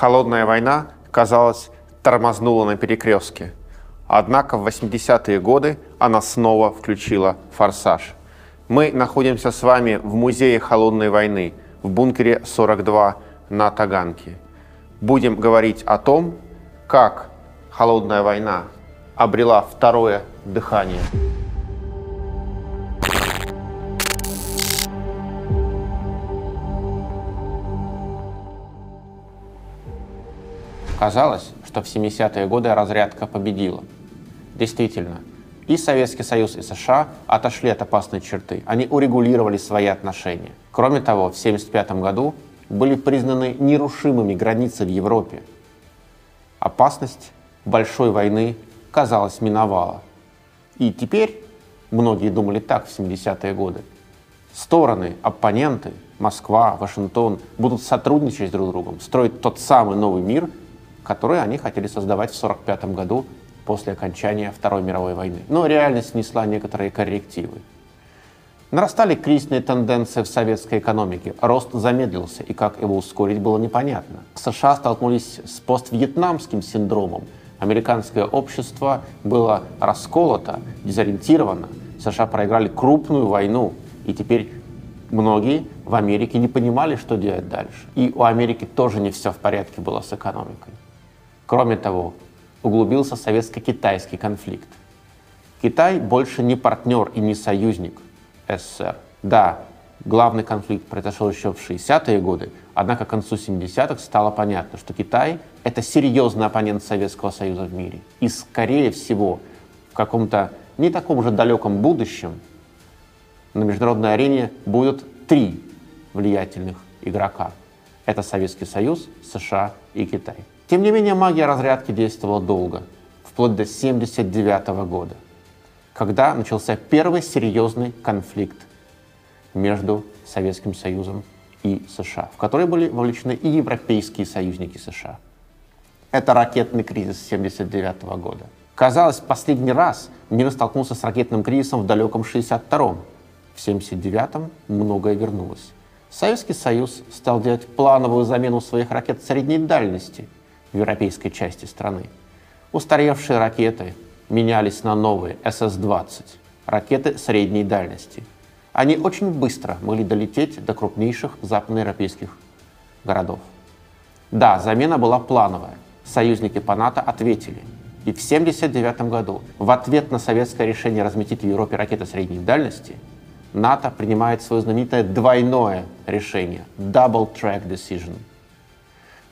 Холодная война, казалось, тормознула на перекрестке. Однако в 80-е годы она снова включила форсаж. Мы находимся с вами в музее Холодной войны в бункере 42 на Таганке. Будем говорить о том, как Холодная война обрела второе дыхание. Казалось, что в 70-е годы разрядка победила. Действительно, и Советский Союз, и США отошли от опасной черты. Они урегулировали свои отношения. Кроме того, в 1975 году были признаны нерушимыми границы в Европе. Опасность большой войны, казалось, миновала. И теперь, многие думали так в 70-е годы, стороны, оппоненты, Москва, Вашингтон будут сотрудничать друг с другом, строить тот самый новый мир, который они хотели создавать в 1945 году после окончания Второй мировой войны. Но реальность внесла некоторые коррективы. Нарастали кризисные тенденции в советской экономике, рост замедлился, и как его ускорить было непонятно. США столкнулись с поствьетнамским синдромом. Американское общество было расколото, дезориентировано. США проиграли крупную войну, и теперь многие в Америке не понимали, что делать дальше. И у Америки тоже не все в порядке было с экономикой. Кроме того, углубился советско-китайский конфликт. Китай больше не партнер и не союзник СССР. Да, главный конфликт произошел еще в 60-е годы, однако к концу 70-х стало понятно, что Китай — это серьезный оппонент Советского Союза в мире. И, скорее всего, в каком-то не таком же далеком будущем на международной арене будут три влиятельных игрока. Это Советский Союз, США и Китай. Тем не менее, магия разрядки действовала долго, вплоть до 1979 года, когда начался первый серьезный конфликт между Советским Союзом и США, в который были вовлечены и европейские союзники США. Это ракетный кризис 1979 года. Казалось, последний раз мир столкнулся с ракетным кризисом в далеком 62-м. В 79-м многое вернулось. Советский Союз стал делать плановую замену своих ракет средней дальности – в европейской части страны. Устаревшие ракеты менялись на новые СС-20, ракеты средней дальности. Они очень быстро могли долететь до крупнейших западноевропейских городов. Да, замена была плановая. Союзники по НАТО ответили. И в 1979 году, в ответ на советское решение разместить в Европе ракеты средней дальности, НАТО принимает свое знаменитое двойное решение – Double Track Decision.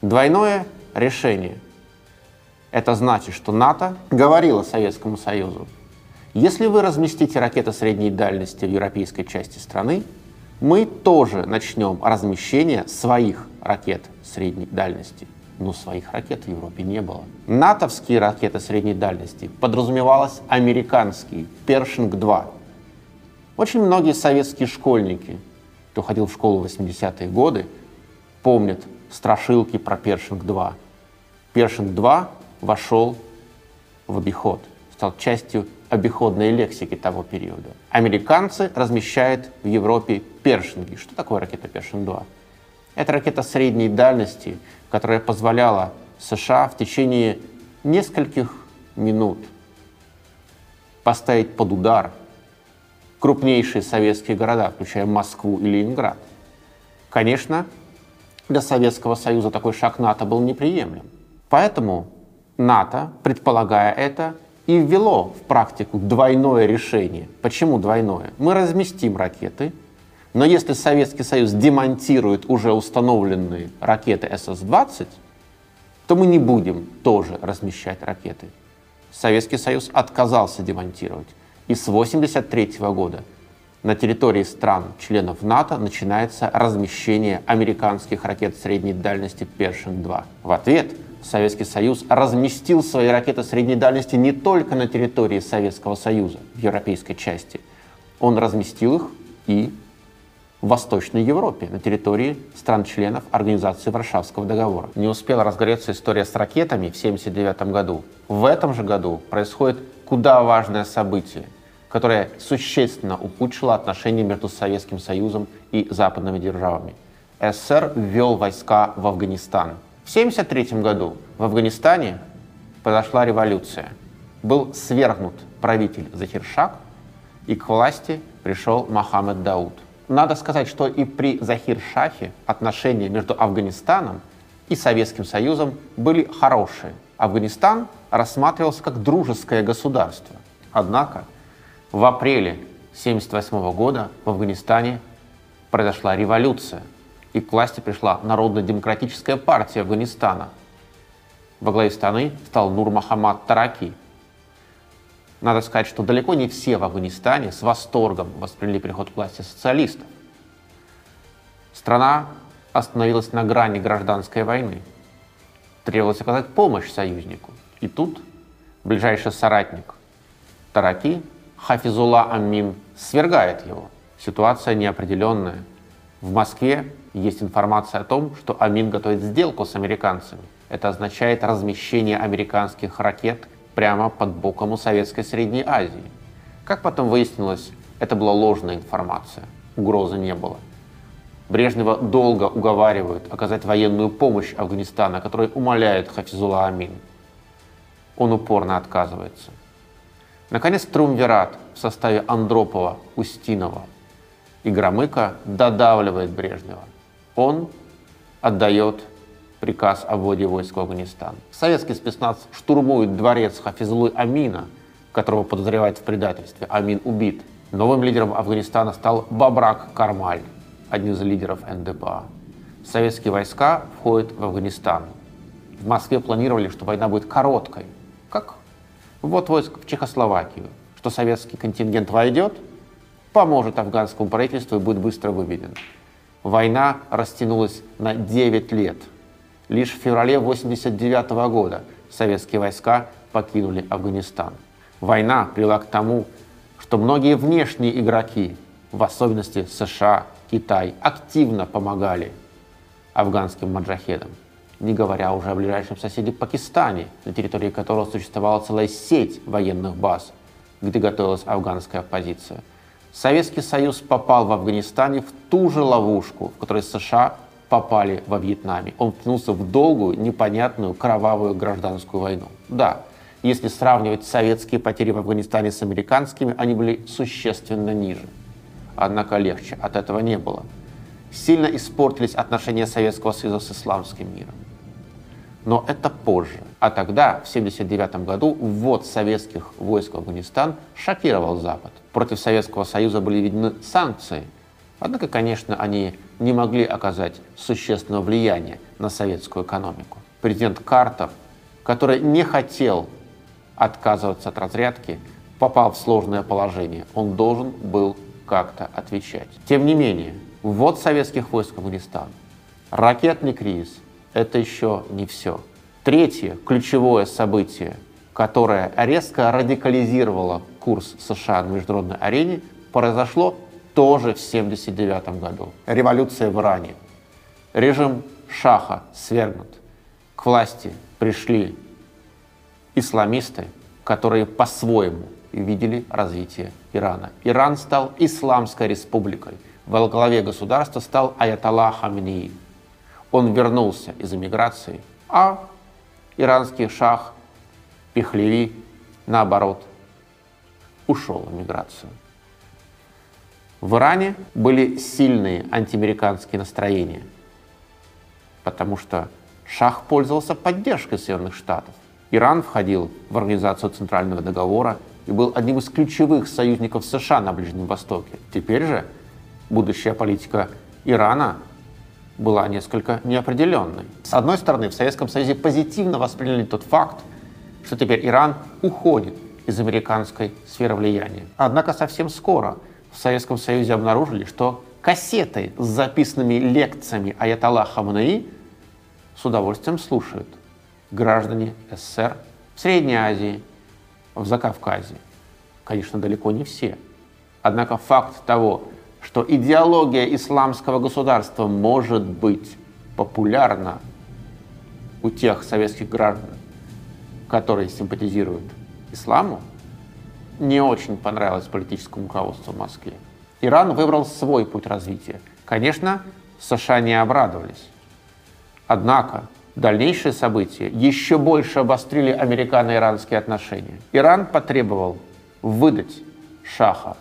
Двойное решение. Это значит, что НАТО говорило Советскому Союзу, если вы разместите ракеты средней дальности в европейской части страны, мы тоже начнем размещение своих ракет средней дальности. Но своих ракет в Европе не было. НАТОвские ракеты средней дальности подразумевалось американские, Першинг-2. Очень многие советские школьники, кто ходил в школу в 80-е годы, помнят страшилки про Першинг-2. Першинг-2 вошел в обиход, стал частью обиходной лексики того периода. Американцы размещают в Европе Першинги. Что такое ракета Першинг-2? Это ракета средней дальности, которая позволяла США в течение нескольких минут поставить под удар крупнейшие советские города, включая Москву и Ленинград. Конечно, для Советского Союза такой шаг НАТО был неприемлем. Поэтому НАТО, предполагая это, и ввело в практику двойное решение. Почему двойное? Мы разместим ракеты, но если Советский Союз демонтирует уже установленные ракеты СС-20, то мы не будем тоже размещать ракеты. Советский Союз отказался демонтировать. И с 1983 года на территории стран-членов НАТО начинается размещение американских ракет средней дальности Першин-2. В ответ Советский Союз разместил свои ракеты средней дальности не только на территории Советского Союза, в европейской части. Он разместил их и в Восточной Европе, на территории стран-членов Организации Варшавского договора. Не успела разгореться история с ракетами в 1979 году. В этом же году происходит куда важное событие, которое существенно ухудшило отношения между Советским Союзом и западными державами. СССР ввел войска в Афганистан – В 1973 году в Афганистане произошла революция. Был свергнут правитель Захиршак, и к власти пришел Мохаммед Дауд. Надо сказать, что и при Захир-Шахе отношения между Афганистаном и Советским Союзом были хорошие. Афганистан рассматривался как дружеское государство. Однако в апреле 1978 года в Афганистане произошла революция, и к власти пришла Народно-демократическая партия Афганистана. Во главе страны стал Нур Махамад Тараки – надо сказать, что далеко не все в Афганистане с восторгом восприняли переход к власти социалистов. Страна остановилась на грани гражданской войны. Требовалось оказать помощь союзнику. И тут ближайший соратник Тараки, Хафизула Амин, свергает его. Ситуация неопределенная. В Москве есть информация о том, что Амин готовит сделку с американцами. Это означает размещение американских ракет прямо под боком у Советской Средней Азии. Как потом выяснилось, это была ложная информация, угрозы не было. Брежнева долго уговаривают оказать военную помощь Афганистану, который умоляет Хафизула Амин. Он упорно отказывается. Наконец, Трумвират в составе Андропова, Устинова и Громыка додавливает Брежнева. Он отдает приказ о вводе войск в Афганистан. Советский спецназ штурмует дворец Хафизулы Амина, которого подозревают в предательстве. Амин убит. Новым лидером Афганистана стал Бабрак Кармаль, один из лидеров НДПА. Советские войска входят в Афганистан. В Москве планировали, что война будет короткой. Как вот войск в Чехословакию, что советский контингент войдет, поможет афганскому правительству и будет быстро выведен. Война растянулась на 9 лет – Лишь в феврале 1989 года советские войска покинули Афганистан. Война привела к тому, что многие внешние игроки, в особенности США, Китай, активно помогали афганским маджахедам, не говоря уже о ближайшем соседе Пакистане, на территории которого существовала целая сеть военных баз, где готовилась афганская оппозиция. Советский Союз попал в Афганистане в ту же ловушку, в которой США попали во Вьетнаме. Он втянулся в долгую, непонятную, кровавую гражданскую войну. Да, если сравнивать советские потери в Афганистане с американскими, они были существенно ниже. Однако легче от этого не было. Сильно испортились отношения Советского Союза с исламским миром. Но это позже. А тогда, в 1979 году, ввод советских войск в Афганистан шокировал Запад. Против Советского Союза были введены санкции. Однако, конечно, они не могли оказать существенного влияния на советскую экономику. Президент Картер, который не хотел отказываться от разрядки, попал в сложное положение. Он должен был как-то отвечать. Тем не менее, ввод советских войск в Афганистан, ракетный кризис – это еще не все. Третье ключевое событие, которое резко радикализировало курс США на международной арене, произошло тоже в 1979 году. Революция в Иране. Режим Шаха свергнут. К власти пришли исламисты, которые по-своему видели развитие Ирана. Иран стал исламской республикой. Во главе государства стал Аятолла Хаминеи. Он вернулся из эмиграции, а иранский шах Пехлеви, наоборот, ушел в эмиграцию. В Иране были сильные антиамериканские настроения, потому что Шах пользовался поддержкой Соединенных Штатов. Иран входил в Организацию Центрального договора и был одним из ключевых союзников США на Ближнем Востоке. Теперь же будущая политика Ирана была несколько неопределенной. С одной стороны, в Советском Союзе позитивно восприняли тот факт, что теперь Иран уходит из американской сферы влияния. Однако совсем скоро в Советском Союзе обнаружили, что кассеты с записанными лекциями Аятолла Хамнаи с удовольствием слушают граждане СССР в Средней Азии, в Закавказье. Конечно, далеко не все. Однако факт того, что идеология исламского государства может быть популярна у тех советских граждан, которые симпатизируют исламу, не очень понравилось политическому руководству в Москве. Иран выбрал свой путь развития. Конечно, США не обрадовались. Однако Дальнейшие события еще больше обострили американо-иранские отношения. Иран потребовал выдать Шаха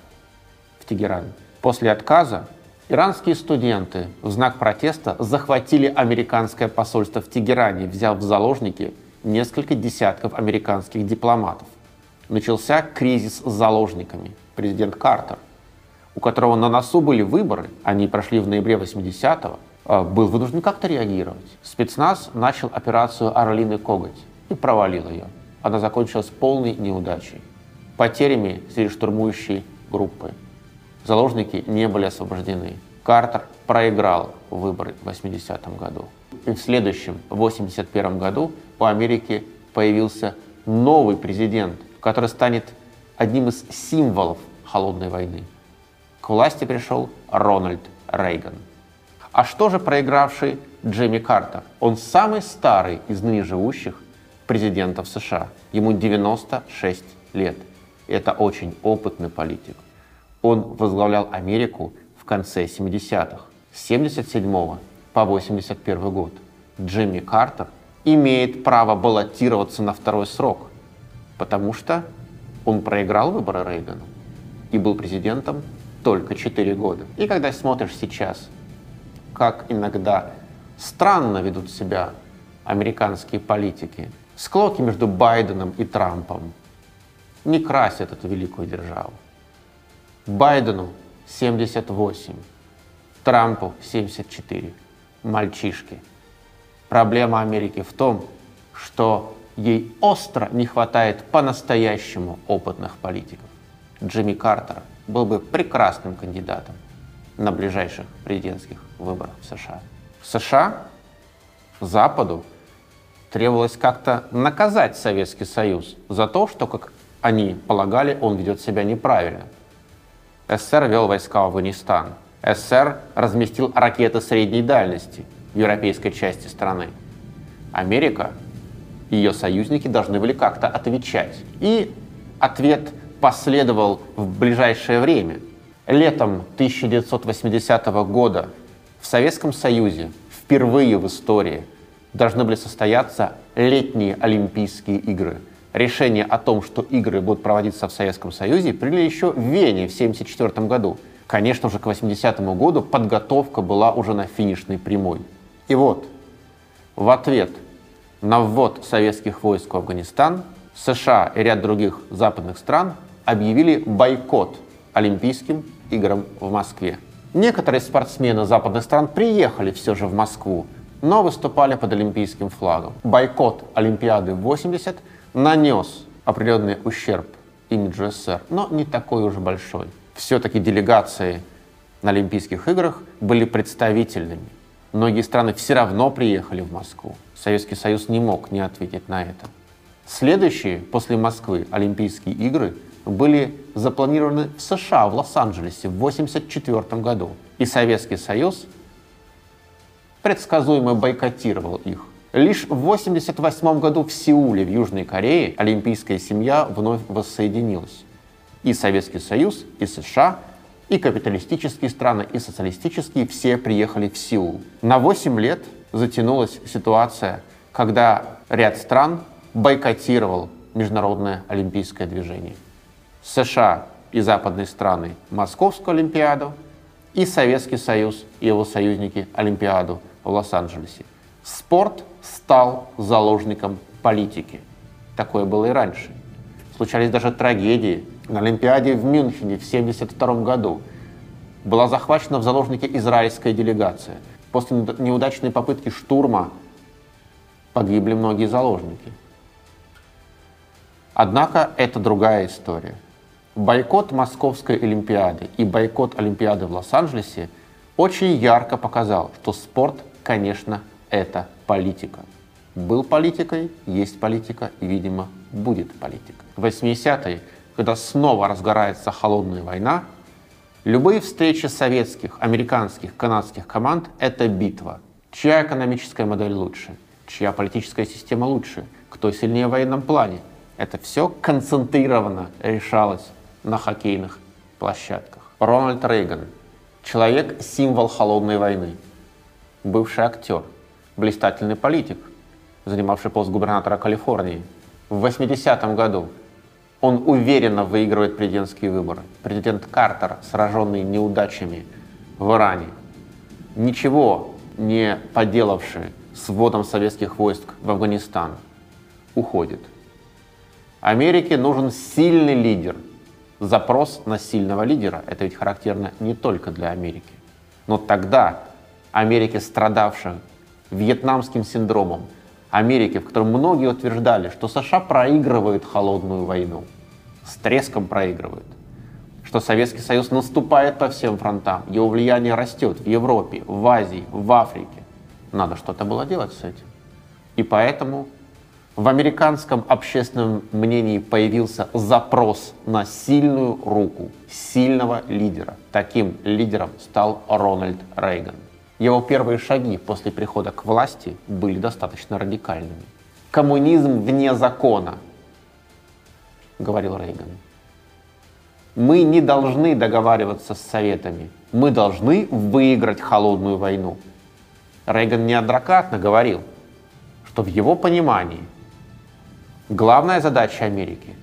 в Тегеран. После отказа иранские студенты в знак протеста захватили американское посольство в Тегеране, взяв в заложники несколько десятков американских дипломатов. Начался кризис с заложниками. Президент Картер, у которого на носу были выборы, они прошли в ноябре 80-го, а, был вынужден как-то реагировать. Спецназ начал операцию «Орлиный коготь» и провалил ее. Она закончилась полной неудачей. Потерями среди штурмующей группы. Заложники не были освобождены. Картер проиграл выборы в 80-м году. И в следующем, в 81 году, у Америки появился новый президент, который станет одним из символов холодной войны. К власти пришел Рональд Рейган. А что же проигравший Джимми Картер? Он самый старый из ныне живущих президентов США. Ему 96 лет. Это очень опытный политик. Он возглавлял Америку в конце 70-х, с 77 по 81 год. Джимми Картер имеет право баллотироваться на второй срок, потому что он проиграл выборы Рейгану и был президентом только 4 года. И когда смотришь сейчас как иногда странно ведут себя американские политики. Склоки между Байденом и Трампом не красят эту великую державу. Байдену 78, Трампу 74. Мальчишки. Проблема Америки в том, что ей остро не хватает по-настоящему опытных политиков. Джимми Картер был бы прекрасным кандидатом на ближайших президентских выборах в США. В США Западу требовалось как-то наказать Советский Союз за то, что, как они полагали, он ведет себя неправильно. СССР вел войска в Афганистан. СССР разместил ракеты средней дальности в европейской части страны. Америка ее союзники должны были как-то отвечать. И ответ последовал в ближайшее время – Летом 1980 года в Советском Союзе впервые в истории должны были состояться летние Олимпийские игры. Решение о том, что игры будут проводиться в Советском Союзе, приняли еще в Вене в 1974 году. Конечно же, к 80 году подготовка была уже на финишной прямой. И вот, в ответ на ввод советских войск в Афганистан, США и ряд других западных стран объявили бойкот Олимпийским играм в Москве. Некоторые спортсмены западных стран приехали все же в Москву, но выступали под олимпийским флагом. Бойкот Олимпиады 80 нанес определенный ущерб имиджу СССР, но не такой уж большой. Все-таки делегации на Олимпийских играх были представительными. Многие страны все равно приехали в Москву. Советский Союз не мог не ответить на это. Следующие после Москвы Олимпийские игры были запланированы в США, в Лос-Анджелесе в 1984 году. И Советский Союз предсказуемо бойкотировал их. Лишь в 1988 году в Сеуле, в Южной Корее, олимпийская семья вновь воссоединилась. И Советский Союз, и США, и капиталистические страны, и социалистические все приехали в Сеул. На 8 лет затянулась ситуация, когда ряд стран бойкотировал международное олимпийское движение. США и западные страны Московскую Олимпиаду и Советский Союз и его союзники Олимпиаду в Лос-Анджелесе. Спорт стал заложником политики. Такое было и раньше. Случались даже трагедии. На Олимпиаде в Мюнхене в 1972 году была захвачена в заложники израильская делегация. После неудачной попытки штурма погибли многие заложники. Однако это другая история. Бойкот Московской Олимпиады и бойкот Олимпиады в Лос-Анджелесе очень ярко показал, что спорт, конечно, это политика. Был политикой, есть политика и, видимо, будет политика. В 80-е, когда снова разгорается холодная война, любые встречи советских, американских, канадских команд — это битва. Чья экономическая модель лучше? Чья политическая система лучше? Кто сильнее в военном плане? Это все концентрированно решалось на хоккейных площадках. Рональд Рейган. Человек-символ холодной войны. Бывший актер. Блистательный политик. занимавший пост губернатора Калифорнии, в 80-м году он уверенно выигрывает президентские выборы. Президент Картер, сраженный неудачами в Иране, ничего не поделавший с вводом советских войск в Афганистан, уходит. Америке нужен сильный лидер. Запрос на сильного лидера – это ведь характерно не только для Америки. Но тогда Америке, страдавшей вьетнамским синдромом, Америки, в котором многие утверждали, что США проигрывает холодную войну, с треском проигрывает, что Советский Союз наступает по всем фронтам, его влияние растет в Европе, в Азии, в Африке. Надо что-то было делать с этим. И поэтому в американском общественном мнении появился запрос на сильную руку, сильного лидера. Таким лидером стал Рональд Рейган. Его первые шаги после прихода к власти были достаточно радикальными. «Коммунизм вне закона», — говорил Рейган. «Мы не должны договариваться с Советами, мы должны выиграть холодную войну». Рейган неоднократно говорил, что в его понимании главная задача Америки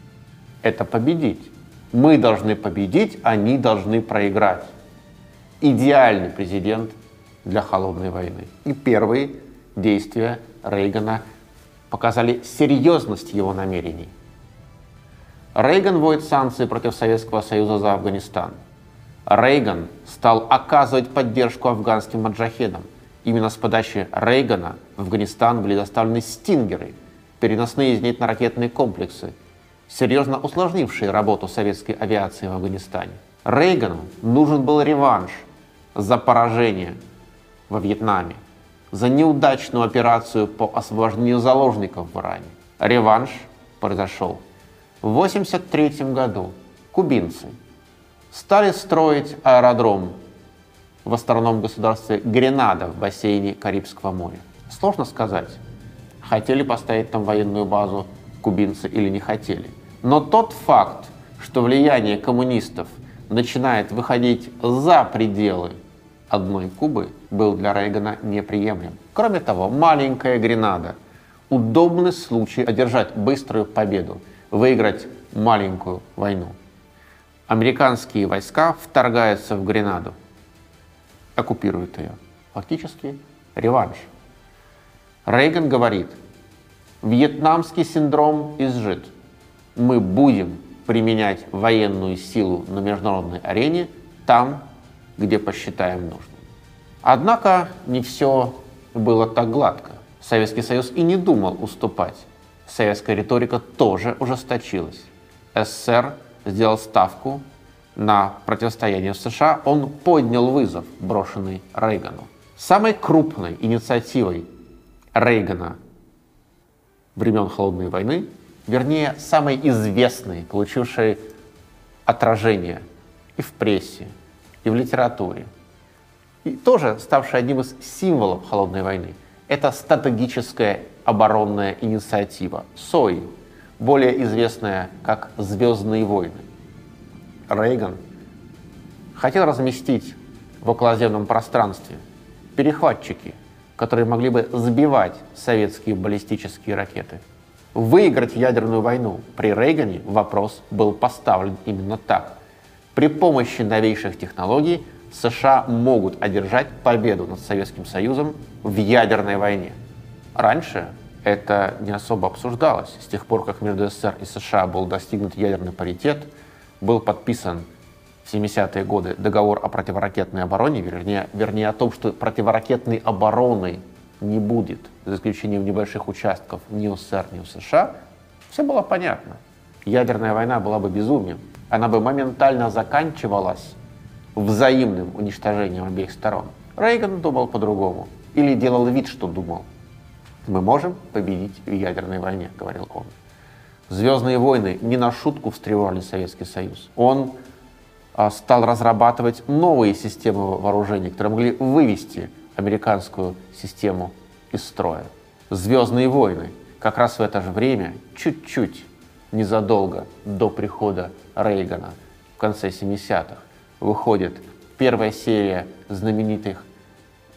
— это победить. Мы должны победить, они должны проиграть идеальный президент для холодной войны. И первые действия Рейгана показали серьезность его намерений. Рейган вводит санкции против Советского Союза за Афганистан. Рейган стал оказывать поддержку афганским маджахедам. Именно с подачи Рейгана в Афганистан были доставлены «Стингеры», переносные зенитно-ракетные комплексы, серьезно усложнившие работу советской авиации в Афганистане. Рейгану нужен был реванш за поражение во Вьетнаме, за неудачную операцию по освобождению заложников в Иране. Реванш произошел в 1983 году. Кубинцы стали строить аэродром в островном государстве Гренада в бассейне Карибского моря. Сложно сказать, хотели поставить там военную базу кубинцы или не хотели. Но тот факт, что влияние коммунистов начинает выходить за пределы одной Кубы был для Рейгана неприемлем. Кроме того, маленькая Гренада – удобный случай одержать быструю победу, выиграть маленькую войну. Американские войска вторгаются в Гренаду, оккупируют ее. Фактически реванш. Рейган говорит, вьетнамский синдром изжит. Мы будем применять военную силу на международной арене там, где посчитаем нужным. Однако не все было так гладко. Советский Союз и не думал уступать. Советская риторика тоже ужесточилась. СССР сделал ставку на противостояние в США, он поднял вызов, брошенный Рейгану. Самой крупной инициативой Рейгана времен Холодной войны, вернее, самой известной, получившей отражение и в прессе, и в литературе. И тоже ставший одним из символов холодной войны. Это стратегическая оборонная инициатива СОИ, более известная как «Звездные войны». Рейган хотел разместить в околоземном пространстве перехватчики, которые могли бы сбивать советские баллистические ракеты. Выиграть ядерную войну при Рейгане вопрос был поставлен именно так. При помощи новейших технологий США могут одержать победу над Советским Союзом в ядерной войне. Раньше это не особо обсуждалось. С тех пор, как между СССР и США был достигнут ядерный паритет, был подписан в 70-е годы договор о противоракетной обороне, вернее, вернее о том, что противоракетной обороны не будет, за исключением небольших участков ни у СССР, ни у США, все было понятно. Ядерная война была бы безумием она бы моментально заканчивалась взаимным уничтожением обеих сторон. Рейган думал по-другому. Или делал вид, что думал. Мы можем победить в ядерной войне, говорил он. Звездные войны не на шутку встревожили Советский Союз. Он а, стал разрабатывать новые системы вооружений, которые могли вывести американскую систему из строя. Звездные войны как раз в это же время, чуть-чуть незадолго до прихода Рейгана в конце 70-х выходит первая серия знаменитых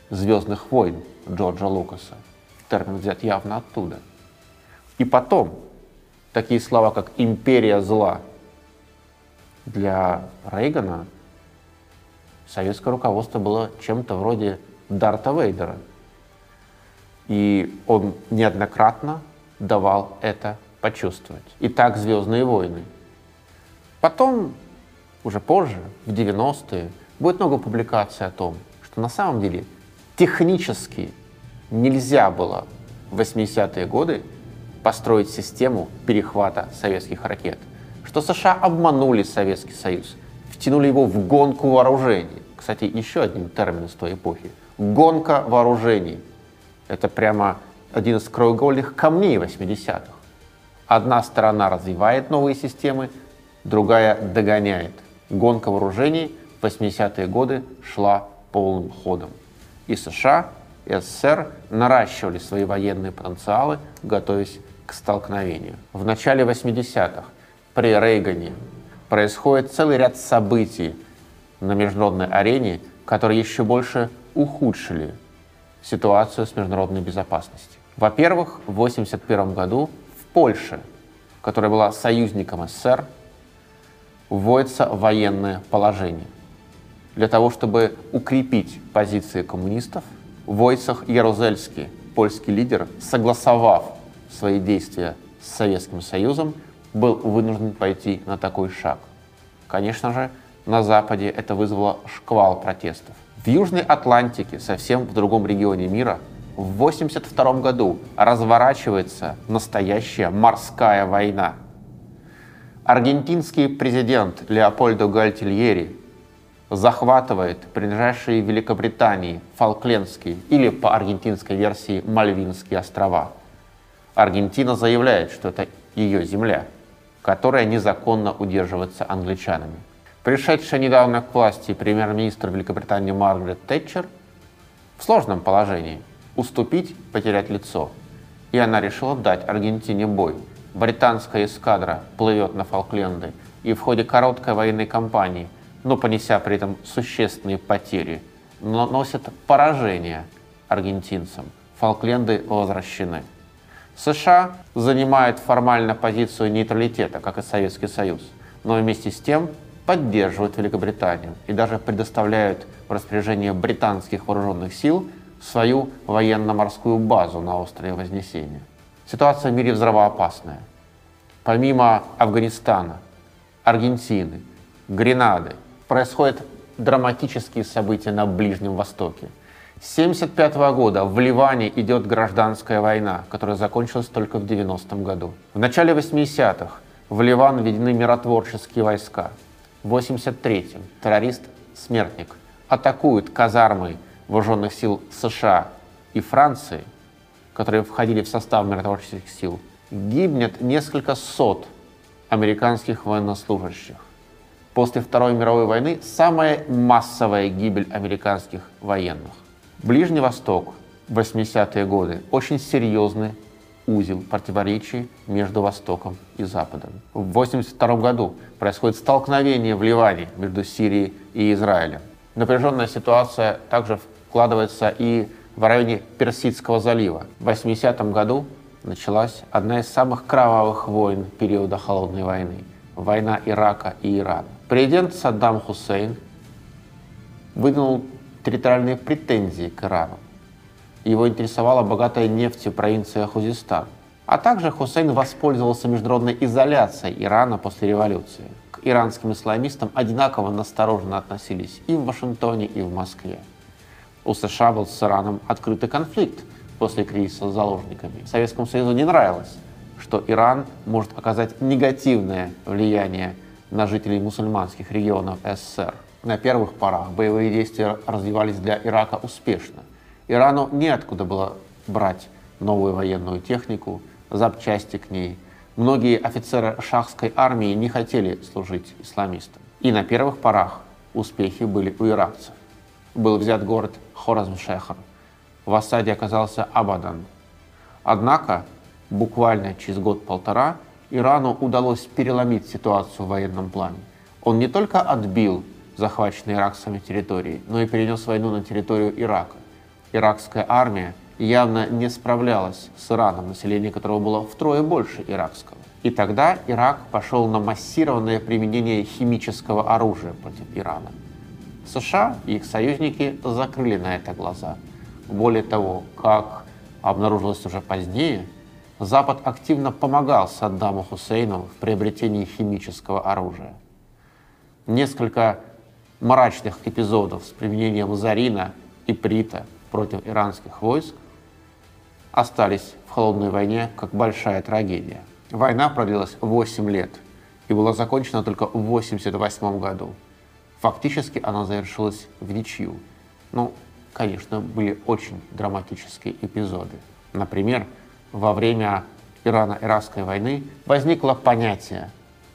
«Звездных войн» Джорджа Лукаса. термин взят явно оттуда. И потом, такие слова, как «империя зла» для Рейгана советское руководство было чем-то вроде Дарта Вейдера. И он неоднократно давал это почувствовать. Итак, «Звездные войны». Потом, уже позже, в 90-е, будет много публикаций о том, что на самом деле технически нельзя было в 80-е годы построить систему перехвата советских ракет, что США обманули Советский Союз, втянули его в гонку вооружений. Кстати, еще один термин из той эпохи. Гонка вооружений. Это прямо один из краеугольных камней 80-х. Одна сторона развивает новые системы, другая догоняет. Гонка вооружений в 80-е годы шла полным ходом. И США, и СССР наращивали свои военные потенциалы, готовясь к столкновению. В начале 80-х при Рейгане происходит целый ряд событий на международной арене, которые еще больше ухудшили ситуацию с международной безопасностью. Во-первых, в 1981 году в Польше, которая была союзником СССР, вводится военное положение. Для того, чтобы укрепить позиции коммунистов, Войцах Ярузельский, польский лидер, согласовав свои действия с Советским Союзом, был вынужден пойти на такой шаг. Конечно же, на Западе это вызвало шквал протестов. В Южной Атлантике, совсем в другом регионе мира, в 1982 году разворачивается настоящая морская война. Аргентинский президент Леопольдо Гальтильери захватывает принадлежащие Великобритании Фолклендские или по аргентинской версии Мальвинские острова. Аргентина заявляет, что это ее земля, которая незаконно удерживается англичанами. Пришедшая недавно к власти премьер-министр Великобритании Маргарет Тэтчер в сложном положении уступить, потерять лицо. И она решила дать Аргентине бой. Британская эскадра плывет на Фолкленды и в ходе короткой военной кампании, но понеся при этом существенные потери, наносит поражение аргентинцам. Фолкленды возвращены. США занимает формально позицию нейтралитета, как и Советский Союз, но вместе с тем поддерживают Великобританию и даже предоставляют в распоряжение британских вооруженных сил свою военно-морскую базу на острове Вознесения. Ситуация в мире взрывоопасная. Помимо Афганистана, Аргентины, Гренады происходят драматические события на Ближнем Востоке – с 1975 года в Ливане идет гражданская война, которая закончилась только в 90-м году. В начале 80-х в Ливан введены миротворческие войска. В 83-м террорист-смертник атакует казармы вооруженных сил США и Франции, которые входили в состав миротворческих сил. Гибнет несколько сот американских военнослужащих. После Второй мировой войны самая массовая гибель американских военных. Ближний Восток, 80-е годы, очень серьезный узел противоречий между Востоком и Западом. В 82 году происходит столкновение в Ливане между Сирией и Израилем. Напряженная ситуация также вкладывается и в районе Персидского залива. В 80 году началась одна из самых кровавых войн периода Холодной войны – война Ирака и Ирана. Президент Саддам Хусейн выдвинул территориальные претензии к Ирану. Его интересовала богатая нефтью провинция Хузистан. А также Хусейн воспользовался международной изоляцией Ирана после революции. К иранским исламистам одинаково настороженно относились и в Вашингтоне, и в Москве. У США был с Ираном открытый конфликт после кризиса с заложниками. Советскому Союзу не нравилось, что Иран может оказать негативное влияние на жителей мусульманских регионов СССР. На первых порах боевые действия развивались для Ирака успешно. Ирану неоткуда было брать новую военную технику, запчасти к ней. Многие офицеры шахской армии не хотели служить исламистам. И на первых порах успехи были у иракцев. Был взят город Хоразм-Шехр. В осаде оказался Абадан. Однако, буквально через год-полтора Ирану удалось переломить ситуацию в военном плане. Он не только отбил захваченные иракцами территории, но и перенес войну на территорию Ирака. Иракская армия явно не справлялось с Ираном, население которого было втрое больше иракского. И тогда Ирак пошел на массированное применение химического оружия против Ирана. США и их союзники закрыли на это глаза. Более того, как обнаружилось уже позднее, Запад активно помогал Саддаму Хусейну в приобретении химического оружия. Несколько мрачных эпизодов с применением зарина и прита против иранских войск остались в холодной войне как большая трагедия. Война продлилась 8 лет и была закончена только в 1988 году. Фактически она завершилась в ничью. Ну, конечно, были очень драматические эпизоды. Например, во время Ирано-Иракской войны возникло понятие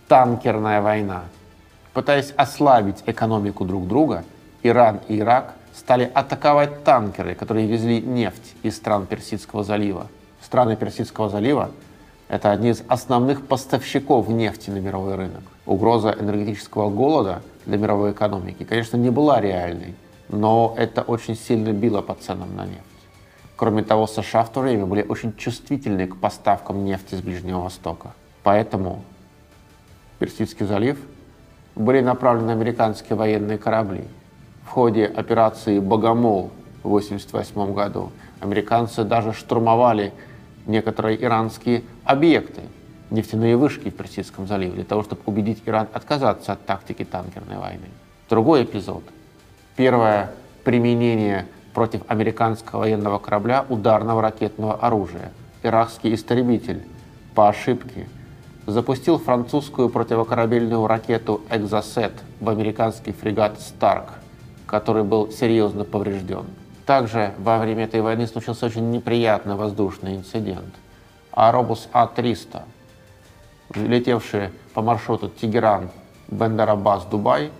«танкерная война». Пытаясь ослабить экономику друг друга, Иран и Ирак стали атаковать танкеры, которые везли нефть из стран Персидского залива. Страны Персидского залива – это одни из основных поставщиков нефти на мировой рынок. Угроза энергетического голода для мировой экономики, конечно, не была реальной, но это очень сильно било по ценам на нефть. Кроме того, США в то время были очень чувствительны к поставкам нефти с Ближнего Востока. Поэтому Персидский залив были направлены американские военные корабли – в ходе операции «Богомол» в 1988 году американцы даже штурмовали некоторые иранские объекты, нефтяные вышки в Персидском заливе, для того, чтобы убедить Иран отказаться от тактики танкерной войны. Другой эпизод. Первое применение против американского военного корабля ударного ракетного оружия. Иракский истребитель по ошибке запустил французскую противокорабельную ракету «Экзосет» в американский фрегат «Старк», который был серьезно поврежден. Также во время этой войны случился очень неприятный воздушный инцидент. Аэробус А-300, летевший по маршруту Тегеран, Бендарабас, Дубай,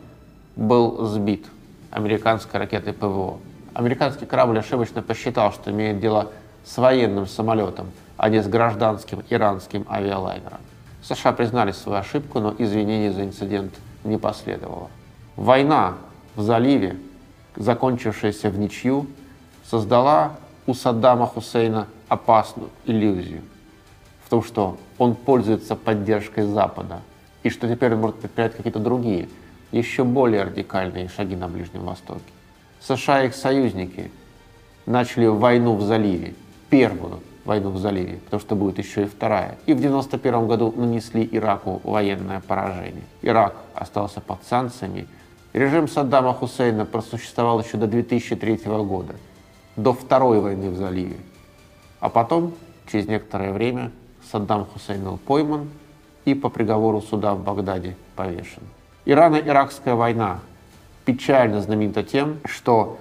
был сбит американской ракетой ПВО. Американский корабль ошибочно посчитал, что имеет дело с военным самолетом, а не с гражданским иранским авиалайнером. США признали свою ошибку, но извинений за инцидент не последовало. Война в заливе, закончившаяся в ничью, создала у Саддама Хусейна опасную иллюзию том, что он пользуется поддержкой Запада, и что теперь он может предпринять какие-то другие, еще более радикальные шаги на Ближнем Востоке. США и их союзники начали войну в заливе, первую войну в заливе, потому что будет еще и вторая. И в 91 году нанесли Ираку военное поражение. Ирак остался под санкциями, Режим Саддама Хусейна просуществовал еще до 2003 года, до Второй войны в заливе. А потом, через некоторое время, Саддам Хусейн был пойман и по приговору суда в Багдаде повешен. Ирано-Иракская война печально знаменита тем, что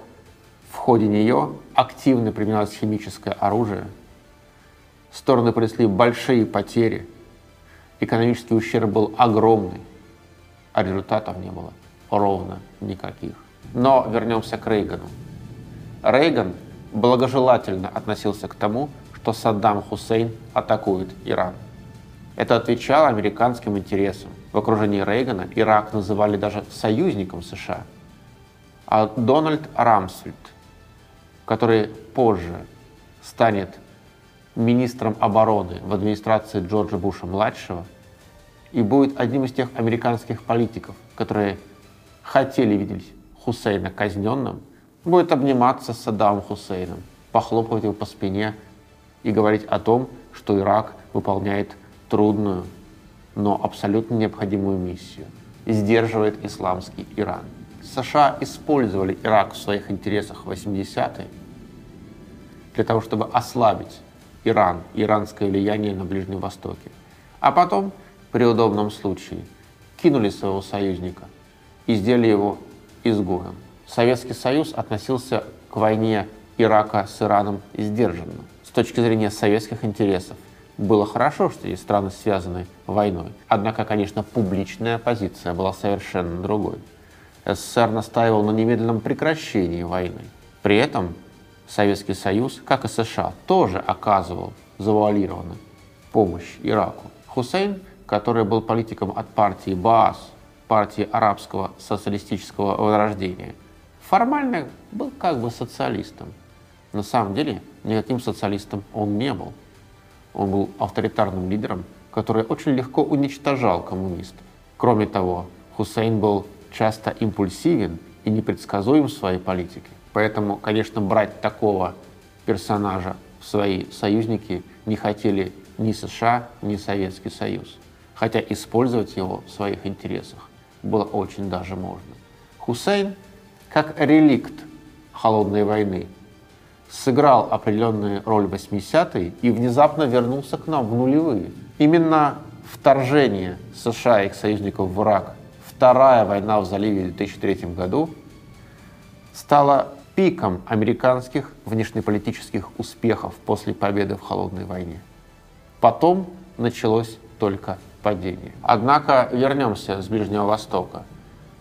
в ходе нее активно применялось химическое оружие, стороны понесли большие потери, экономический ущерб был огромный, а результатов не было ровно никаких. Но вернемся к Рейгану. Рейган благожелательно относился к тому, что Саддам Хусейн атакует Иран. Это отвечало американским интересам. В окружении Рейгана Ирак называли даже союзником США. А Дональд Рамсфельд, который позже станет министром обороны в администрации Джорджа Буша-младшего и будет одним из тех американских политиков, которые хотели видеть Хусейна казненным, будет обниматься с Саддамом Хусейном, похлопывать его по спине и говорить о том, что Ирак выполняет трудную, но абсолютно необходимую миссию – сдерживает исламский Иран. США использовали Ирак в своих интересах в 80-е для того, чтобы ослабить Иран, иранское влияние на Ближнем Востоке. А потом, при удобном случае, кинули своего союзника и сделали его изгоем. Советский Союз относился к войне Ирака с Ираном сдержанно. Точки зрения советских интересов было хорошо, что эти страны связаны войной. Однако, конечно, публичная позиция была совершенно другой. СССР настаивал на немедленном прекращении войны. При этом Советский Союз, как и США, тоже оказывал завуалированно помощь Ираку. Хусейн, который был политиком от партии Баас, партии арабского социалистического возрождения, формально был как бы социалистом. На самом деле никаким социалистом он не был. Он был авторитарным лидером, который очень легко уничтожал коммунистов. Кроме того, Хусейн был часто импульсивен и непредсказуем в своей политике. Поэтому, конечно, брать такого персонажа в свои союзники не хотели ни США, ни Советский Союз. Хотя использовать его в своих интересах было очень даже можно. Хусейн, как реликт холодной войны, сыграл определенную роль в 80-е и внезапно вернулся к нам в нулевые. Именно вторжение США и их союзников в Ирак, вторая война в заливе в 2003 году, стала пиком американских внешнеполитических успехов после победы в холодной войне. Потом началось только падение. Однако вернемся с Ближнего Востока.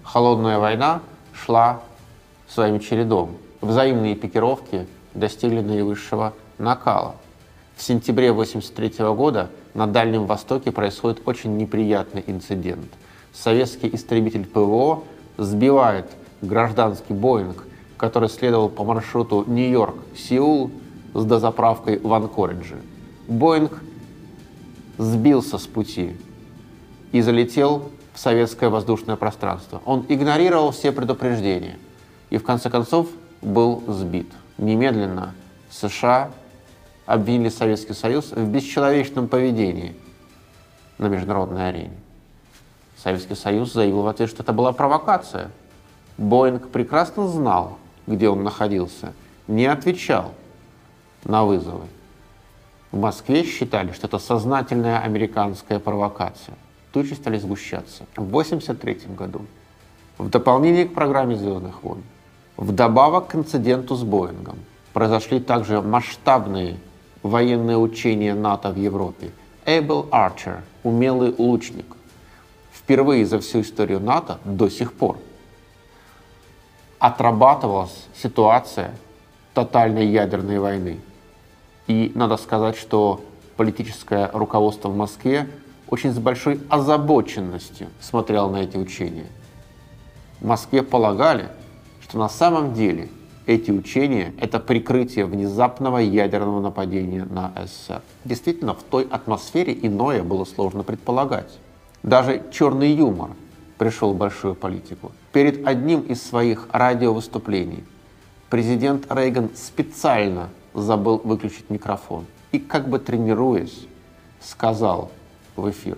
Холодная война шла своим чередом. Взаимные пикировки достигли наивысшего накала. В сентябре 1983 года на Дальнем Востоке происходит очень неприятный инцидент. Советский истребитель ПВО сбивает гражданский Боинг, который следовал по маршруту Нью-Йорк-Сеул с дозаправкой в Анкоридже. Боинг сбился с пути и залетел в советское воздушное пространство. Он игнорировал все предупреждения и в конце концов был сбит. Немедленно США обвинили Советский Союз в бесчеловечном поведении на международной арене. Советский Союз заявил в ответ, что это была провокация. Боинг прекрасно знал, где он находился, не отвечал на вызовы. В Москве считали, что это сознательная американская провокация. Тучи стали сгущаться. В 1983 году, в дополнение к программе «Звездных войн», вдобавок к инциденту с Боингом, произошли также масштабные военные учения НАТО в Европе. Able Archer, умелый лучник, впервые за всю историю НАТО до сих пор отрабатывалась ситуация тотальной ядерной войны. И надо сказать, что политическое руководство в Москве очень с большой озабоченностью смотрело на эти учения. В Москве полагали, что на самом деле эти учения — это прикрытие внезапного ядерного нападения на СССР. Действительно, в той атмосфере иное было сложно предполагать. Даже черный юмор пришел в большую политику. Перед одним из своих радиовыступлений президент Рейган специально забыл выключить микрофон и, как бы тренируясь, сказал в эфир.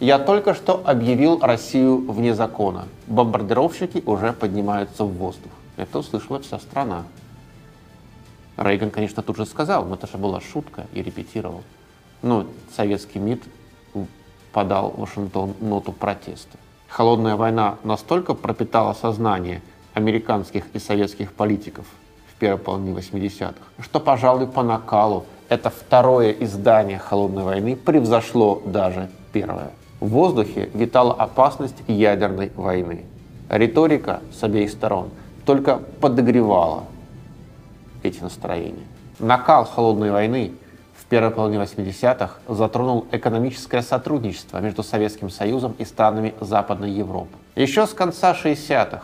Я только что объявил Россию вне закона. Бомбардировщики уже поднимаются в воздух. Это услышала вся страна. Рейган, конечно, тут же сказал, но это же была шутка и репетировал. Но советский МИД подал Вашингтон ноту протеста. Холодная война настолько пропитала сознание американских и советских политиков в первой половине 80-х, что, пожалуй, по накалу это второе издание «Холодной войны» превзошло даже первое. В воздухе витала опасность ядерной войны. Риторика с обеих сторон только подогревала эти настроения. Накал холодной войны в первой половине 80-х затронул экономическое сотрудничество между Советским Союзом и странами Западной Европы. Еще с конца 60-х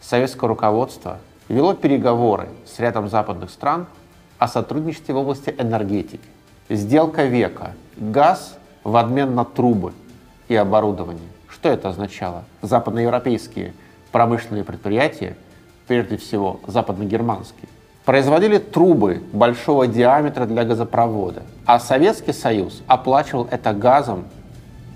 советское руководство вело переговоры с рядом западных стран о сотрудничестве в области энергетики. Сделка века. Газ в обмен на трубы и оборудование. Что это означало? Западноевропейские промышленные предприятия, прежде всего западногерманские, производили трубы большого диаметра для газопровода, а Советский Союз оплачивал это газом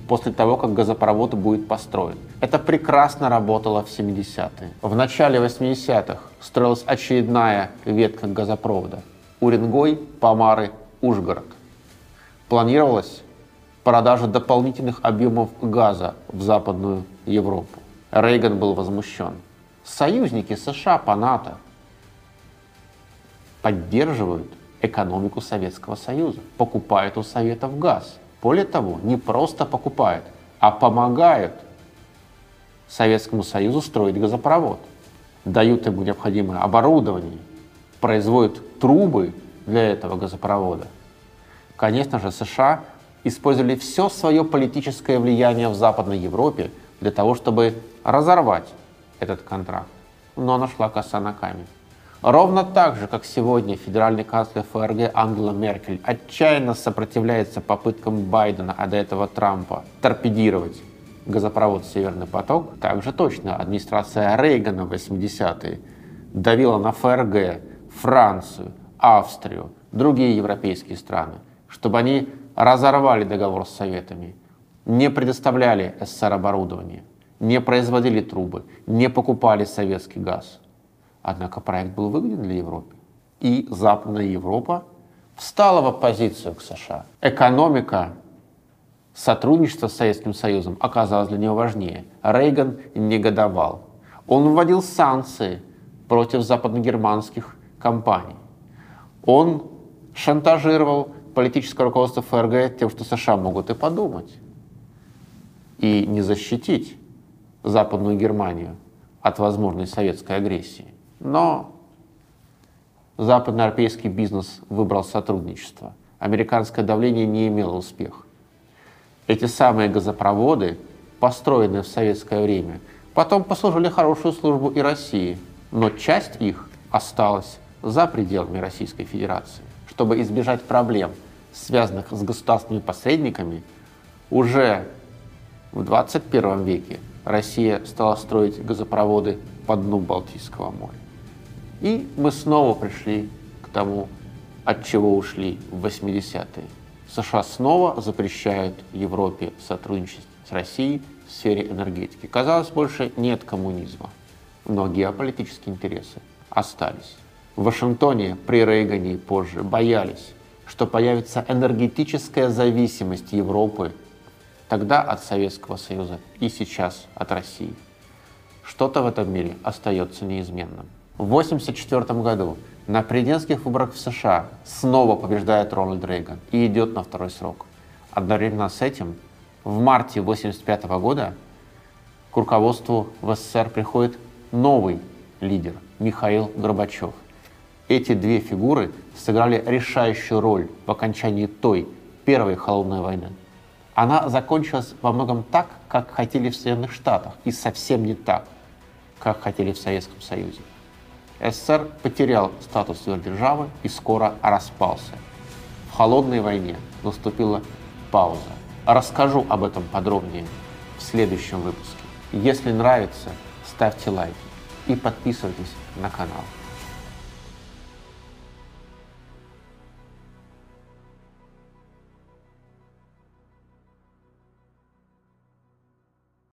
после того, как газопровод будет построен. Это прекрасно работало в 70-е. В начале 80-х строилась очередная ветка газопровода. Уренгой, Помары, Ужгород. Планировалось продажа дополнительных объемов газа в Западную Европу. Рейган был возмущен. Союзники США по НАТО поддерживают экономику Советского Союза, покупают у Советов газ. Более того, не просто покупают, а помогают Советскому Союзу строить газопровод. Дают ему необходимое оборудование, производят трубы для этого газопровода. Конечно же, США использовали все свое политическое влияние в Западной Европе для того, чтобы разорвать этот контракт. Но нашла коса на камень. Ровно так же, как сегодня федеральный канцлер ФРГ Ангела Меркель отчаянно сопротивляется попыткам Байдена, а до этого Трампа, торпедировать газопровод «Северный поток», также точно администрация Рейгана в 80-е давила на ФРГ, Францию, Австрию, другие европейские страны, чтобы они разорвали договор с Советами, не предоставляли СССР оборудование, не производили трубы, не покупали советский газ. Однако проект был выгоден для Европы. И Западная Европа встала в оппозицию к США. Экономика сотрудничество с Советским Союзом оказалось для него важнее. Рейган негодовал. Он вводил санкции против западногерманских компаний. Он шантажировал политическое руководство ФРГ тем, что США могут и подумать, и не защитить Западную Германию от возможной советской агрессии. Но западноевропейский бизнес выбрал сотрудничество. Американское давление не имело успеха. Эти самые газопроводы, построенные в советское время, потом послужили хорошую службу и России, но часть их осталась за пределами Российской Федерации. Чтобы избежать проблем, связанных с государственными посредниками, уже в 21 веке Россия стала строить газопроводы по дну Балтийского моря. И мы снова пришли к тому, от чего ушли в 80-е. США снова запрещают Европе сотрудничать с Россией в сфере энергетики. Казалось, больше нет коммунизма, но геополитические интересы остались. В Вашингтоне при Рейгане и позже боялись, что появится энергетическая зависимость Европы тогда от Советского Союза и сейчас от России. Что-то в этом мире остается неизменным. В 1984 году на президентских выборах в США снова побеждает Рональд Рейган и идет на второй срок. Одновременно с этим в марте 1985 года к руководству в СССР приходит новый лидер Михаил Горбачев. Эти две фигуры сыграли решающую роль в окончании той первой холодной войны. Она закончилась во многом так, как хотели в Соединенных Штатах, и совсем не так, как хотели в Советском Союзе. СССР потерял статус сверхдержавы и скоро распался. В холодной войне наступила пауза. Расскажу об этом подробнее в следующем выпуске. Если нравится, ставьте лайки и подписывайтесь на канал.